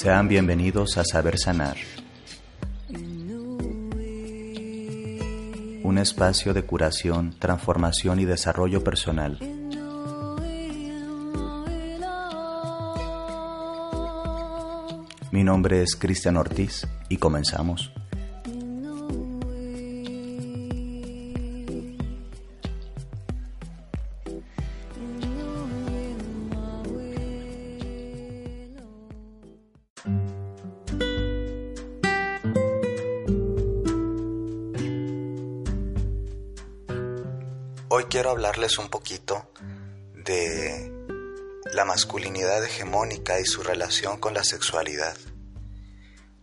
Sean bienvenidos a Saber Sanar, un espacio de curación, transformación y desarrollo personal. Mi nombre es Cristian Ortiz y comenzamos. Hablarles un poquito de la masculinidad hegemónica y su relación con la sexualidad.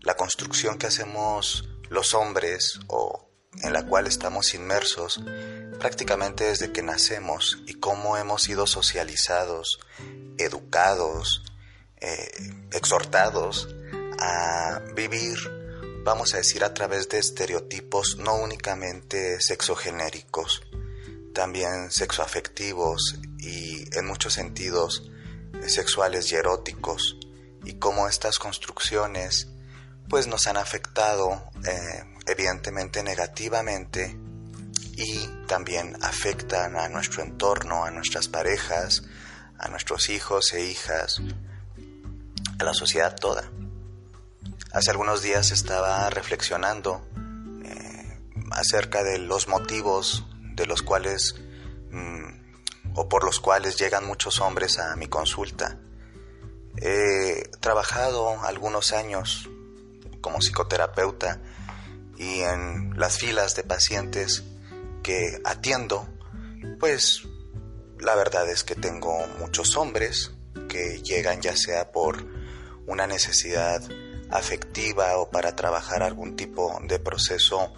La construcción que hacemos los hombres o en la cual estamos inmersos prácticamente desde que nacemos y cómo hemos sido socializados, educados, eh, exhortados a vivir, vamos a decir, a través de estereotipos no únicamente sexogenéricos, también sexoafectivos y en muchos sentidos sexuales y eróticos y cómo estas construcciones pues nos han afectado eh, evidentemente negativamente y también afectan a nuestro entorno, a nuestras parejas, a nuestros hijos e hijas, a la sociedad toda. Hace algunos días estaba reflexionando eh, acerca de los motivos de los cuales mm, o por los cuales llegan muchos hombres a mi consulta. He trabajado algunos años como psicoterapeuta y en las filas de pacientes que atiendo, pues la verdad es que tengo muchos hombres que llegan ya sea por una necesidad afectiva o para trabajar algún tipo de proceso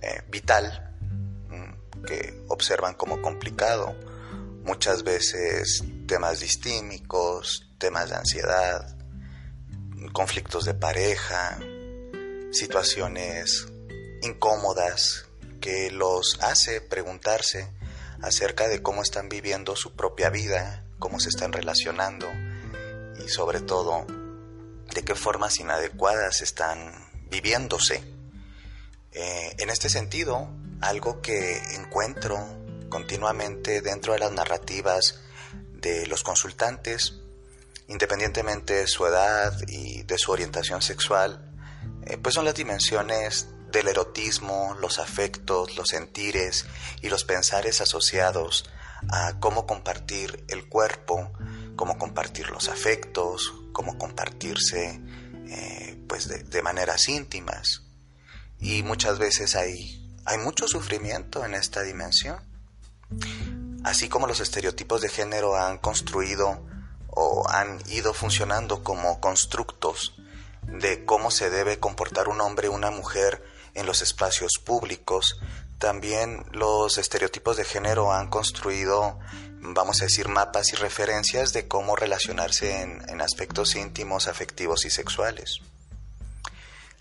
eh, vital que observan como complicado. Muchas veces temas distímicos, temas de ansiedad, conflictos de pareja, situaciones incómodas que los hace preguntarse acerca de cómo están viviendo su propia vida, cómo se están relacionando y sobre todo de qué formas inadecuadas están viviéndose. Eh, en este sentido, algo que encuentro continuamente dentro de las narrativas de los consultantes, independientemente de su edad y de su orientación sexual, eh, pues son las dimensiones del erotismo, los afectos, los sentires y los pensares asociados a cómo compartir el cuerpo, cómo compartir los afectos, cómo compartirse eh, pues de, de maneras íntimas. Y muchas veces hay hay mucho sufrimiento en esta dimensión. Así como los estereotipos de género han construido o han ido funcionando como constructos de cómo se debe comportar un hombre o una mujer en los espacios públicos, también los estereotipos de género han construido, vamos a decir, mapas y referencias de cómo relacionarse en, en aspectos íntimos, afectivos y sexuales.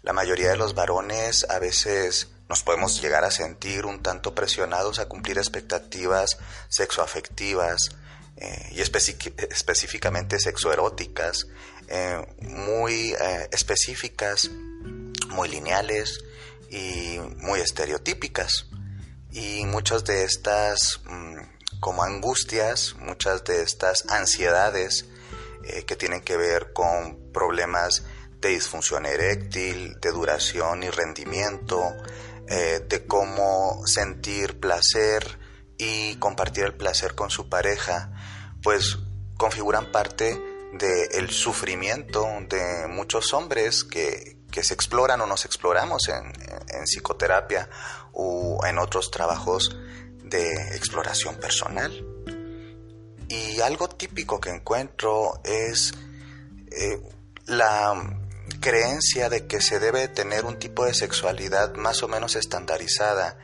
La mayoría de los varones a veces nos podemos llegar a sentir un tanto presionados a cumplir expectativas sexoafectivas eh, y específicamente sexoeróticas, eh, muy eh, específicas, muy lineales y muy estereotípicas. Y muchas de estas mm, como angustias, muchas de estas ansiedades que tienen que ver con problemas de disfunción eréctil, de duración y rendimiento, eh, de cómo sentir placer y compartir el placer con su pareja, pues configuran parte del sufrimiento de muchos hombres que, se exploran o nos exploramos en, en psicoterapia o en otros trabajos de exploración personal. Y algo típico que encuentro es eh, la creencia de que se debe tener un tipo de sexualidad más o menos estandarizada,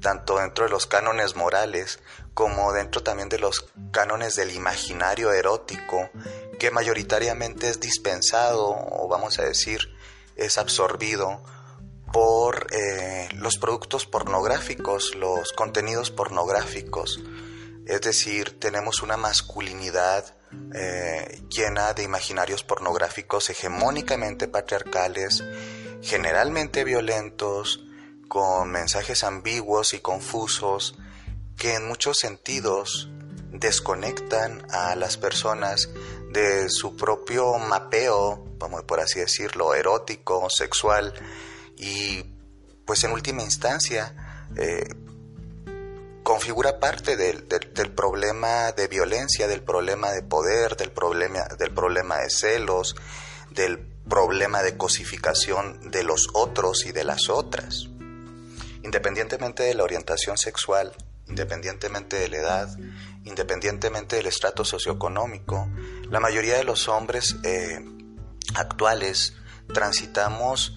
tanto dentro de los cánones morales como dentro también de los cánones del imaginario erótico, que mayoritariamente es dispensado o vamos a decir es absorbido por eh, los productos pornográficos, los contenidos pornográficos. Es decir, tenemos una masculinidad eh, llena de imaginarios pornográficos hegemónicamente patriarcales, generalmente violentos, con mensajes ambiguos y confusos, que en muchos sentidos desconectan a las personas de su propio mapeo, vamos por así decirlo, erótico, sexual, y pues en última instancia eh, configura parte del, problema de violencia, del problema de poder, del problema, del problema de celos, del problema de cosificación de los otros y de las otras. Independientemente de la orientación sexual, independientemente de la edad, independientemente del estrato socioeconómico, la mayoría de los hombres eh, actuales transitamos,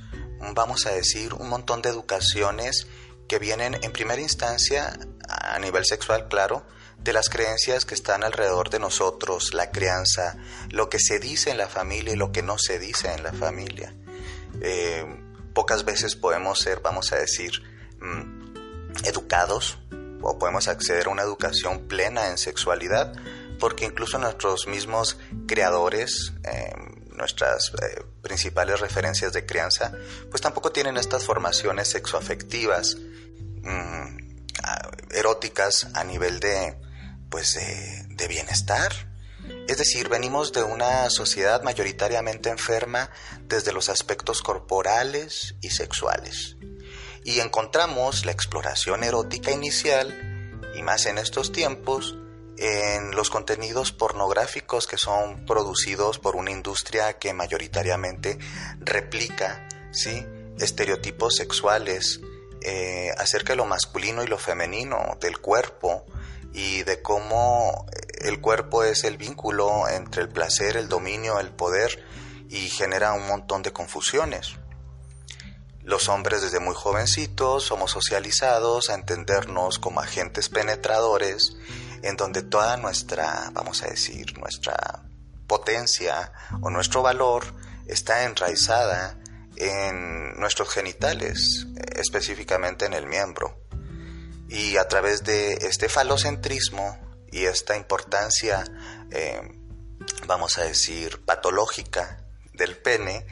vamos a decir, un montón de educaciones que vienen en primera instancia a nivel sexual, claro, de las creencias que están alrededor de nosotros, la crianza, lo que se dice en la familia y lo que no se dice en la familia. Eh, pocas veces podemos ser, vamos a decir, mm, educados o podemos acceder a una educación plena en sexualidad, porque incluso nuestros mismos creadores, eh, nuestras eh, principales referencias de crianza, pues tampoco tienen estas formaciones sexoafectivas. Mm, eróticas a nivel de, pues, de, bienestar. Es decir, venimos de una sociedad mayoritariamente enferma desde los aspectos corporales y sexuales. Y encontramos la exploración erótica inicial, y más en estos tiempos, en los contenidos pornográficos que son producidos por una industria que mayoritariamente replica ¿sí? estereotipos sexuales eh, acerca de lo masculino y lo femenino, del cuerpo y de cómo el cuerpo es el vínculo entre el placer, el dominio, el poder y genera un montón de confusiones. Los hombres desde muy jovencitos somos socializados a entendernos como agentes penetradores en donde toda nuestra, vamos a decir, nuestra potencia o nuestro valor está enraizada en nuestros genitales, específicamente en el miembro. Y a través de este falocentrismo y esta importancia, eh, vamos a decir, patológica del pene,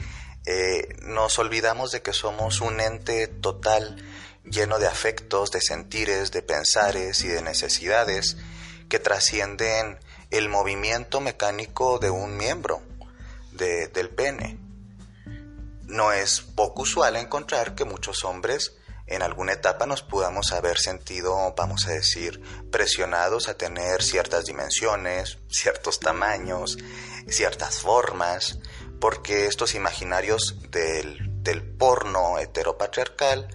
eh, nos olvidamos de que somos un ente total lleno de afectos, de sentires, de pensares y de necesidades que trascienden el movimiento mecánico de un miembro del pene. No es poco usual encontrar que muchos hombres en alguna etapa nos podamos haber sentido, vamos a decir, presionados a tener ciertas dimensiones, ciertos tamaños, ciertas formas, porque estos imaginarios del, porno heteropatriarcal,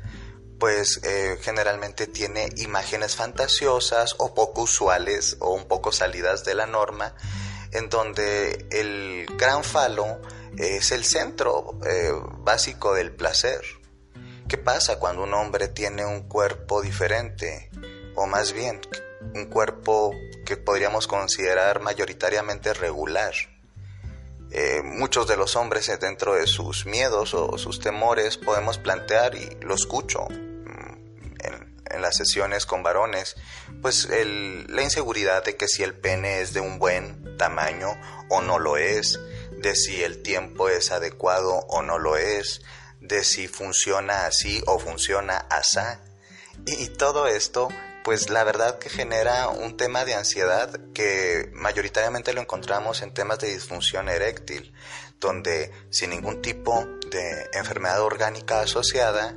pues eh, generalmente tiene imágenes fantasiosas o poco usuales o un poco salidas de la norma, en donde el gran falo es el centro eh, básico del placer. ¿Qué pasa cuando un hombre tiene un cuerpo diferente? O más bien, un cuerpo que podríamos considerar mayoritariamente regular. Eh, muchos de los hombres eh, dentro de sus miedos o sus temores podemos plantear, y lo escucho en, las sesiones con varones, pues la inseguridad de que si el pene es de un buen tamaño o no lo es, de si el tiempo es adecuado o no lo es, de si funciona así o funciona asá. Y, todo esto, pues la verdad que genera un tema de ansiedad que mayoritariamente lo encontramos en temas de disfunción eréctil, donde sin ningún tipo de enfermedad orgánica asociada,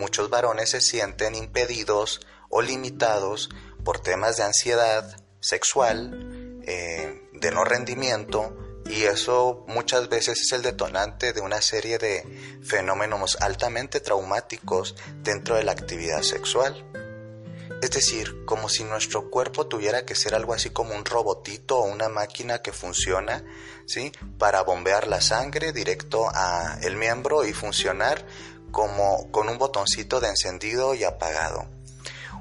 muchos varones se sienten impedidos o limitados por temas de ansiedad sexual, eh, de no rendimiento, y eso muchas veces es el detonante de una serie de fenómenos altamente traumáticos dentro de la actividad sexual. Es decir, como si nuestro cuerpo tuviera que ser algo así como un robotito o una máquina que funciona, ¿sí? Para bombear la sangre directo a el miembro y funcionar como con un botoncito de encendido y apagado.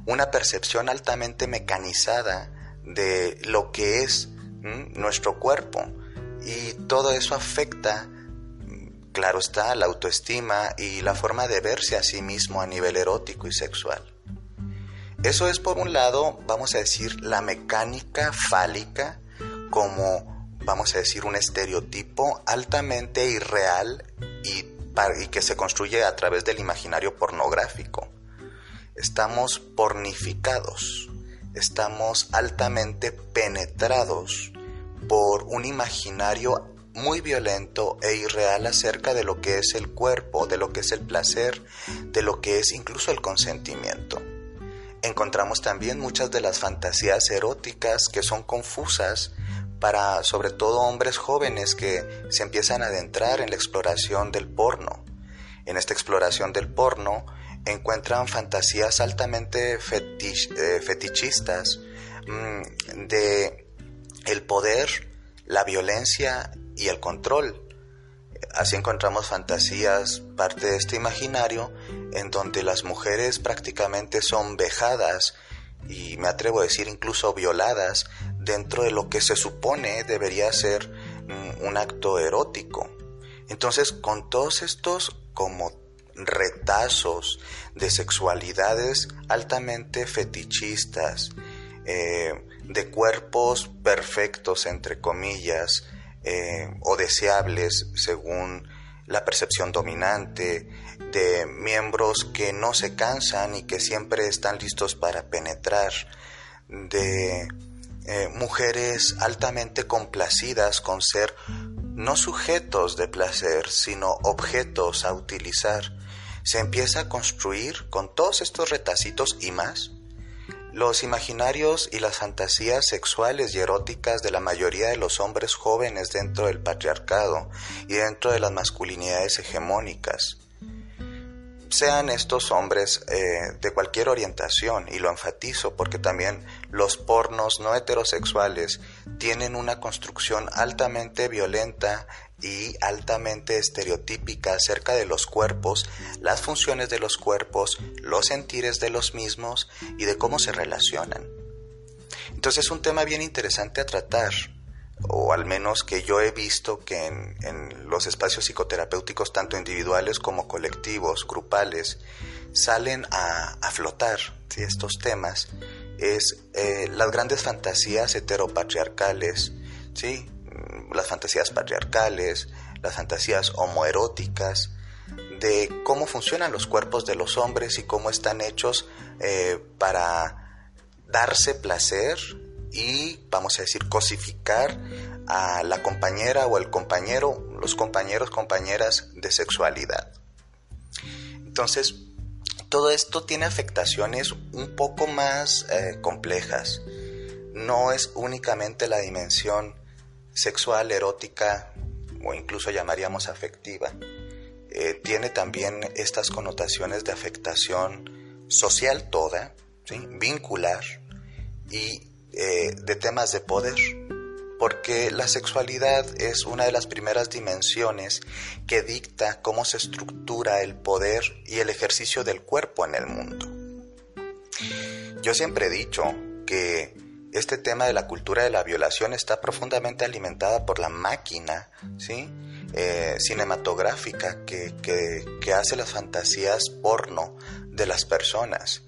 Una percepción altamente mecanizada de lo que es nuestro cuerpo, y todo eso afecta, claro está, la autoestima y la forma de verse a sí mismo a nivel erótico y sexual. Eso es por un lado, vamos a decir, la mecánica fálica como vamos a decir, un estereotipo altamente irreal y, y que se construye a través del imaginario pornográfico. Estamos pornificados, estamos altamente penetrados por un imaginario muy violento e irreal acerca de lo que es el cuerpo, de lo que es el placer, de lo que es incluso el consentimiento. Encontramos también muchas de las fantasías eróticas que son confusas para sobre todo hombres jóvenes que se empiezan a adentrar en la exploración del porno. En esta exploración del porno encuentran fantasías altamente eh, fetichistas mm, de el poder, la violencia y el control. Así encontramos fantasías, parte de este imaginario, en donde las mujeres prácticamente son vejadas y me atrevo a decir incluso violadas dentro de lo que se supone debería ser mm, un acto erótico. Entonces, con todos estos como retazos de sexualidades altamente fetichistas, eh, de cuerpos perfectos, entre comillas, eh, o deseables según la percepción dominante, de miembros que no se cansan y que siempre están listos para penetrar, de eh, mujeres altamente complacidas con ser no sujetos de placer, sino objetos a utilizar. Se empieza a construir con todos estos retacitos y más los imaginarios y las fantasías sexuales y eróticas de la mayoría de los hombres jóvenes dentro del patriarcado y dentro de las masculinidades hegemónicas sean estos hombres eh, de cualquier orientación, y lo enfatizo porque también los pornos no heterosexuales tienen una construcción altamente violenta y altamente estereotípica acerca de los cuerpos, las funciones de los cuerpos, los sentires de los mismos y de cómo se relacionan. Entonces es un tema bien interesante a tratar o al menos que yo he visto que en, los espacios psicoterapéuticos, tanto individuales como colectivos, grupales, salen a, flotar estos temas, es eh, las grandes fantasías heteropatriarcales, ¿sí? las fantasías patriarcales, las fantasías homoeróticas, de cómo funcionan los cuerpos de los hombres y cómo están hechos eh, para darse placer y, vamos a decir, cosificar a la compañera o el compañero, los compañeros, compañeras de sexualidad. Entonces, todo esto tiene afectaciones un poco más eh, complejas. No es únicamente la dimensión sexual, erótica o incluso llamaríamos afectiva. Eh, tiene también estas connotaciones de afectación social toda, vincular y eh, de temas de poder, porque la sexualidad es una de las primeras dimensiones que dicta cómo se estructura el poder y el ejercicio del cuerpo en el mundo. Yo siempre he dicho que este tema de la cultura de la violación está profundamente alimentada por la máquina. Eh, cinematográfica que, que, hace las fantasías porno de las personas.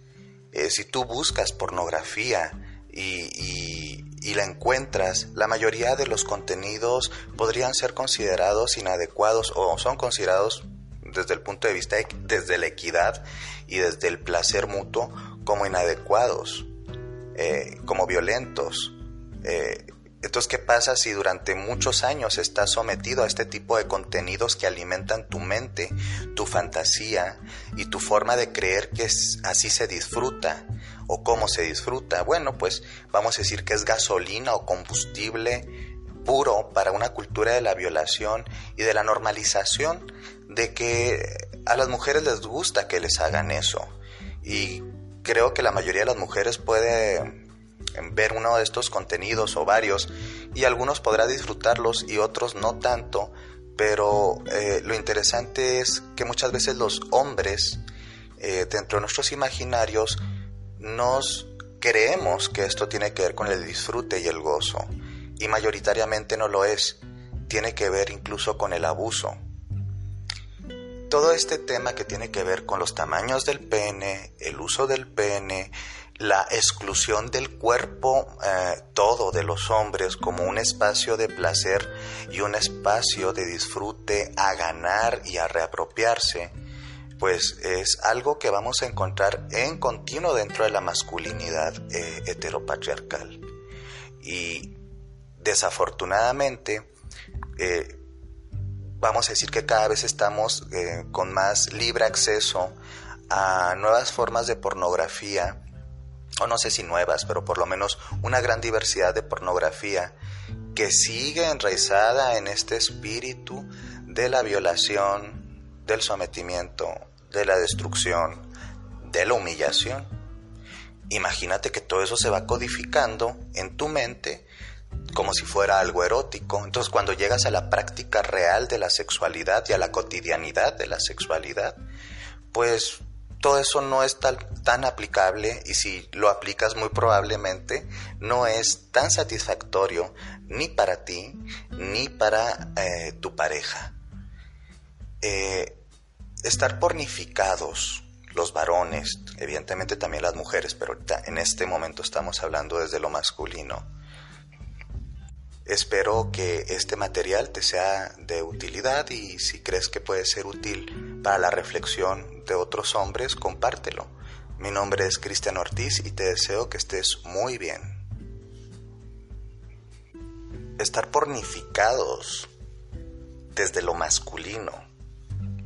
Eh, si tú buscas pornografía y, la encuentras, la mayoría de los contenidos podrían ser considerados inadecuados o son considerados desde el punto de vista desde la equidad y desde el placer mutuo como inadecuados, eh, como violentos. Eh, entonces, ¿qué pasa si durante muchos años estás sometido a este tipo de contenidos que alimentan tu mente, tu fantasía y tu forma de creer que así se disfruta? O cómo se disfruta. Bueno, pues vamos a decir que es gasolina o combustible puro para una cultura de la violación y de la normalización de que a las mujeres les gusta que les hagan eso. Y creo que la mayoría de las mujeres puede ver uno de estos contenidos o varios y algunos podrá disfrutarlos y otros no tanto, pero eh, lo interesante es que muchas veces los hombres eh, dentro de nuestros imaginarios nos creemos que esto tiene que ver con el disfrute y el gozo, y mayoritariamente no lo es, tiene que ver incluso con el abuso. Todo este tema que tiene que ver con los tamaños del pene, el uso del pene, la exclusión del cuerpo eh, todo de los hombres como un espacio de placer y un espacio de disfrute a ganar y a reapropiarse, pues es algo que vamos a encontrar en continuo dentro de la masculinidad eh, heteropatriarcal. Y desafortunadamente, eh, vamos a decir que cada vez estamos con más libre acceso a nuevas formas de pornografía, o no sé si nuevas, pero por lo menos una gran diversidad de pornografía que sigue enraizada en este espíritu de la violación, del sometimiento, de la destrucción, de la humillación. Imagínate que todo eso se va codificando en tu mente como si fuera algo erótico. Entonces cuando llegas a la práctica real de la sexualidad y a la cotidianidad de la sexualidad, pues todo eso no es tan aplicable y si lo aplicas muy probablemente no es tan satisfactorio ni para ti ni para eh, tu pareja. Eh, estar pornificados los varones, evidentemente también las mujeres, pero en este momento estamos hablando desde lo masculino. Espero que este material te sea de utilidad y si crees que puede ser útil para la reflexión de otros hombres, compártelo. Mi nombre es Cristian Ortiz y te deseo que estés muy bien. Estar pornificados desde lo masculino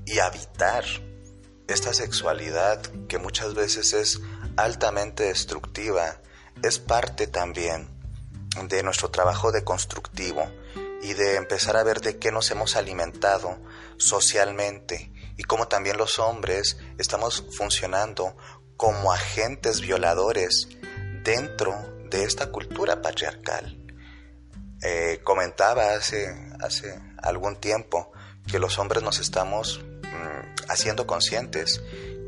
y habitar esta sexualidad que muchas veces es altamente destructiva es parte también de nuestro trabajo de constructivo y de empezar a ver de qué nos hemos alimentado socialmente y como también los hombres estamos funcionando como agentes violadores dentro de esta cultura patriarcal. Eh, comentaba hace, hace algún tiempo que los hombres nos estamos haciendo conscientes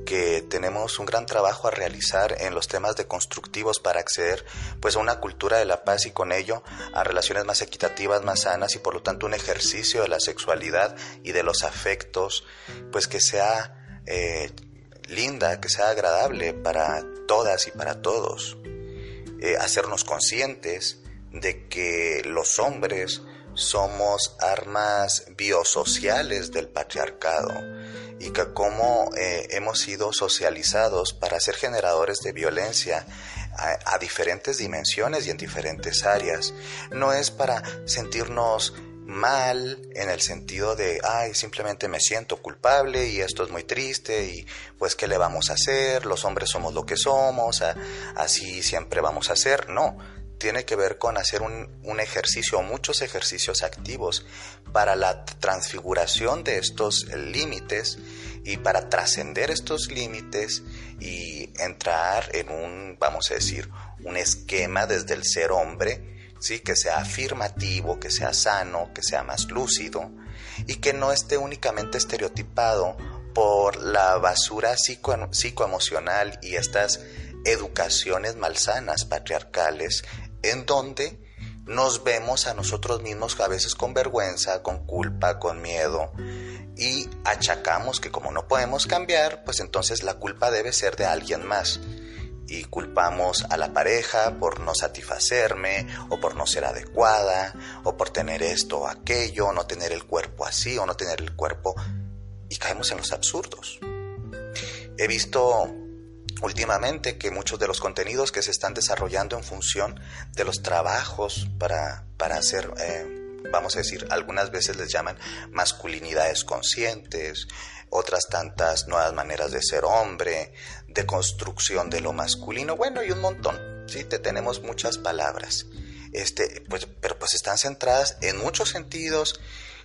que tenemos un gran trabajo a realizar en los temas de constructivos para acceder pues a una cultura de la paz y con ello a relaciones más equitativas, más sanas y por lo tanto un ejercicio de la sexualidad y de los afectos pues que sea eh, linda, que sea agradable para todas y para todos. Eh, hacernos conscientes de que los hombres somos armas biosociales del patriarcado y que cómo eh, hemos sido socializados para ser generadores de violencia a, diferentes dimensiones y en diferentes áreas. No es para sentirnos mal en el sentido de, ay, simplemente me siento culpable y esto es muy triste y pues qué le vamos a hacer, los hombres somos lo que somos, así siempre vamos a hacer. No, tiene que ver con hacer un, ejercicio muchos ejercicios activos para la transfiguración de estos límites y para trascender estos límites y entrar en un, vamos a decir, un esquema desde el ser hombre, ¿sí? que sea afirmativo, que sea sano, que sea más lúcido y que no esté únicamente estereotipado por la basura psico, psicoemocional y estas educaciones malsanas patriarcales en donde nos vemos a nosotros mismos a veces con vergüenza, con culpa, con miedo y achacamos que como no podemos cambiar, pues entonces la culpa debe ser de alguien más. Y culpamos a la pareja por no satisfacerme, o por no ser adecuada, o por tener esto o aquello, o no tener el cuerpo así, o no tener el cuerpo. Y caemos en los absurdos. He visto últimamente que muchos de los contenidos que se están desarrollando en función de los trabajos para, para hacer, eh, vamos a decir, algunas veces les llaman masculinidades conscientes, otras tantas nuevas maneras de ser hombre, de construcción de lo masculino, bueno, y un montón, ¿sí? Te tenemos muchas palabras, este, pues, pero pues están centradas en muchos sentidos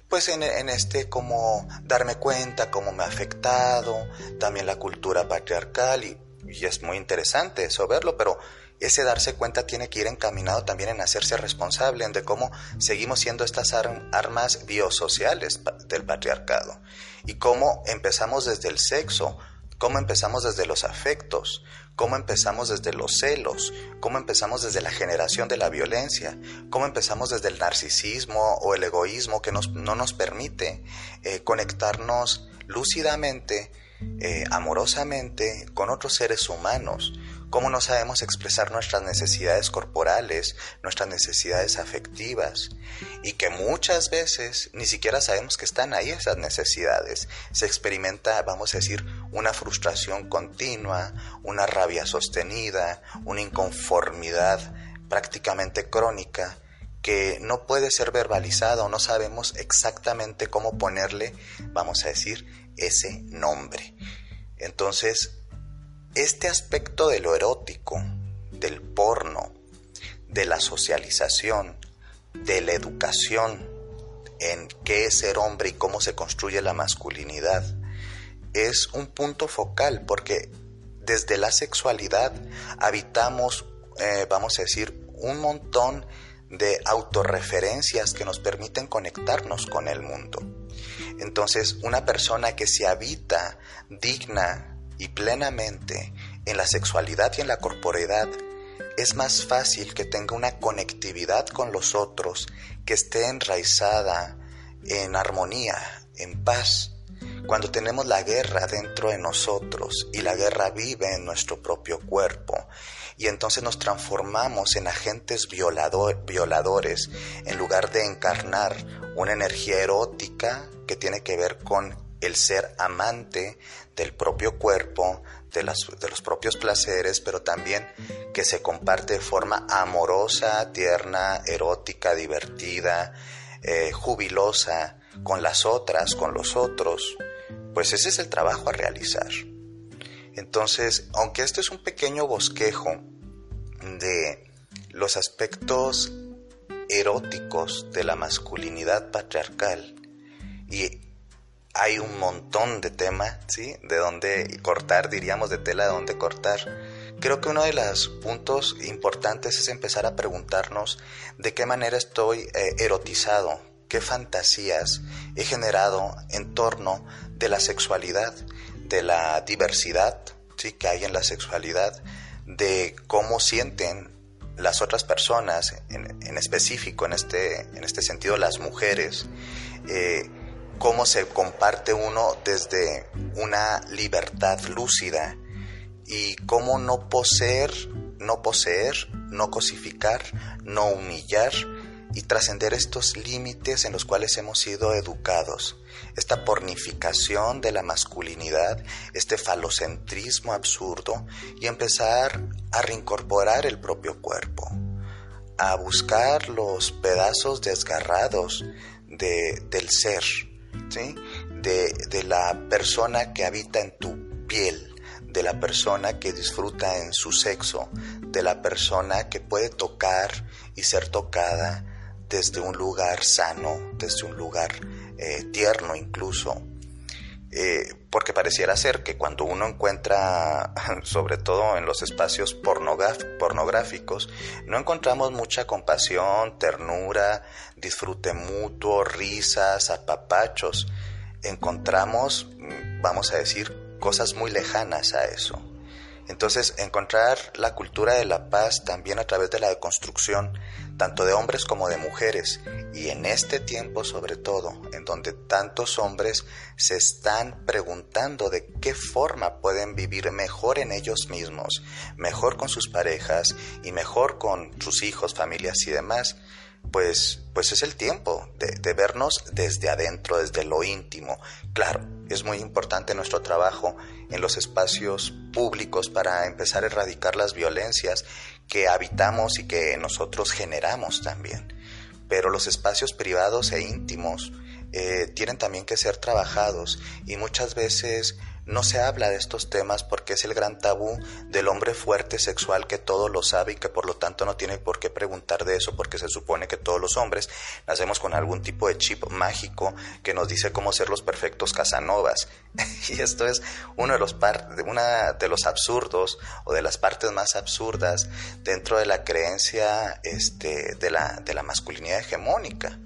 pues en, en, este como darme cuenta cómo me ha afectado, también la cultura patriarcal y y es muy interesante eso verlo, pero ese darse cuenta tiene que ir encaminado también en hacerse responsable de cómo seguimos siendo estas armas biosociales del patriarcado y cómo empezamos desde el sexo, cómo empezamos desde los afectos, cómo empezamos desde los celos, cómo empezamos desde la generación de la violencia, cómo empezamos desde el narcisismo o el egoísmo que no nos permite eh, conectarnos lúcidamente eh, amorosamente con otros seres humanos, cómo no sabemos expresar nuestras necesidades corporales, nuestras necesidades afectivas, y que muchas veces ni siquiera sabemos que están ahí esas necesidades. Se experimenta, vamos a decir, una frustración continua, una rabia sostenida, una inconformidad prácticamente crónica que no puede ser verbalizada o no sabemos exactamente cómo ponerle, vamos a decir, ese nombre. Entonces, este aspecto de lo erótico, del porno, de la socialización, de la educación en qué es ser hombre y cómo se construye la masculinidad, es un punto focal porque desde la sexualidad habitamos, eh, vamos a decir, un montón de autorreferencias que nos permiten conectarnos con el mundo. Entonces, una persona que se habita digna y plenamente en la sexualidad y en la corporeidad, es más fácil que tenga una conectividad con los otros que esté enraizada en armonía, en paz. Cuando tenemos la guerra dentro de nosotros y la guerra vive en nuestro propio cuerpo y entonces nos transformamos en agentes violadores en lugar de encarnar una energía erótica que tiene que ver con el ser amante del propio cuerpo, de, de, los propios placeres, pero también que se comparte de forma amorosa, tierna, erótica, divertida, eh, jubilosa con las otras, con los otros, pues ese es el trabajo a realizar. Entonces, aunque este es un pequeño bosquejo de los aspectos eróticos de la masculinidad patriarcal y hay un montón de tema, ¿sí? De dónde cortar, diríamos, de tela de dónde cortar. Creo que uno de los puntos importantes es empezar a preguntarnos de qué manera estoy eh, erotizado, qué fantasías he generado en torno de la sexualidad, de la diversidad ¿sí? que hay en la sexualidad, de cómo sienten las otras personas, en, específico en este, en este sentido las mujeres, eh, cómo se comparte uno desde una libertad lúcida y cómo no poseer, no poseer, no cosificar, no humillar y trascender estos límites en los cuales hemos sido educados. Esta pornificación de la masculinidad, este falocentrismo absurdo y empezar a reincorporar el propio cuerpo, a buscar los pedazos desgarrados de, del ser de, la persona que habita en tu piel, de la persona que disfruta en su sexo, de la persona que puede tocar y ser tocada desde un lugar sano, desde un lugar eh, tierno incluso. Eh, porque pareciera ser que cuando uno encuentra, sobre todo en los espacios pornográficos, no encontramos mucha compasión, ternura, disfrute mutuo, risas, apapachos. Encontramos, mm, vamos a decir, cosas muy lejanas a eso. Entonces, encontrar la cultura de la paz también a través de la deconstrucción, tanto de hombres como de mujeres, y en este tiempo sobre todo, en donde tantos hombres se están preguntando de qué forma pueden vivir mejor en ellos mismos, mejor con sus parejas y mejor con sus hijos, familias y demás, pues, pues es el tiempo de, vernos desde adentro, desde lo íntimo. Claro, es muy importante nuestro trabajo en los espacios públicos para empezar a erradicar las violencias que habitamos y que nosotros generamos también. Pero los espacios privados e íntimos eh, tienen también que ser trabajados y muchas veces no se habla de estos temas porque es el gran tabú del hombre fuerte sexual que todo lo sabe y que por lo tanto no tiene por qué preguntar de eso porque se supone que todos los hombres nacemos con algún tipo de chip mágico que nos dice cómo ser los perfectos casanovas. y esto es uno de los, una de los absurdos o de las partes más absurdas dentro de la creencia este, de, la, de la masculinidad hegemónica.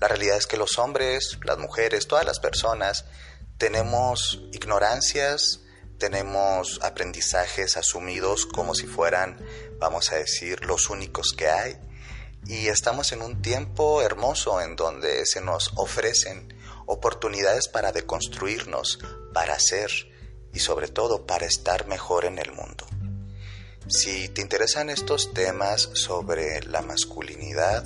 La realidad es que los hombres, las mujeres, todas las personas tenemos ignorancias, tenemos aprendizajes asumidos como si fueran, vamos a decir, los únicos que hay. Y estamos en un tiempo hermoso en donde se nos ofrecen oportunidades para deconstruirnos, para ser y sobre todo para estar mejor en el mundo. Si te interesan estos temas sobre la masculinidad,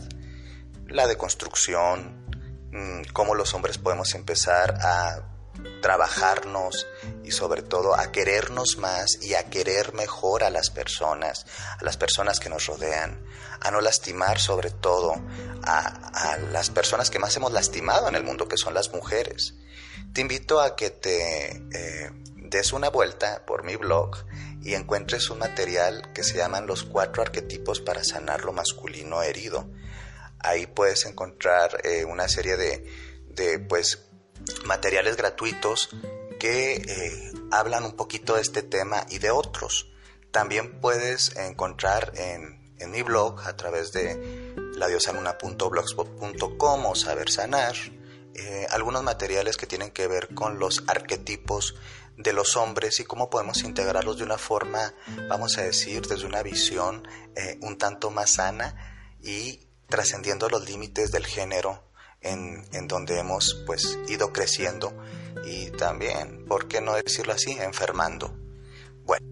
la deconstrucción, mm, cómo los hombres podemos empezar a trabajarnos y sobre todo a querernos más y a querer mejor a las personas, a las personas que nos rodean, a no lastimar sobre todo a, las personas que más hemos lastimado en el mundo, que son las mujeres. Te invito a que te eh, des una vuelta por mi blog y encuentres un material que se llaman los cuatro arquetipos para sanar lo masculino herido. Ahí puedes encontrar eh, una serie de, de pues, materiales gratuitos que eh, hablan un poquito de este tema y de otros. También puedes encontrar en, mi blog a través de ladiosanuna.blogspot.com o saber sanar eh, algunos materiales que tienen que ver con los arquetipos de los hombres y cómo podemos integrarlos de una forma, vamos a decir, desde una visión eh, un tanto más sana y trascendiendo los límites del género en, donde hemos pues ido creciendo y también, ¿por qué no decirlo así?, enfermando. Bueno,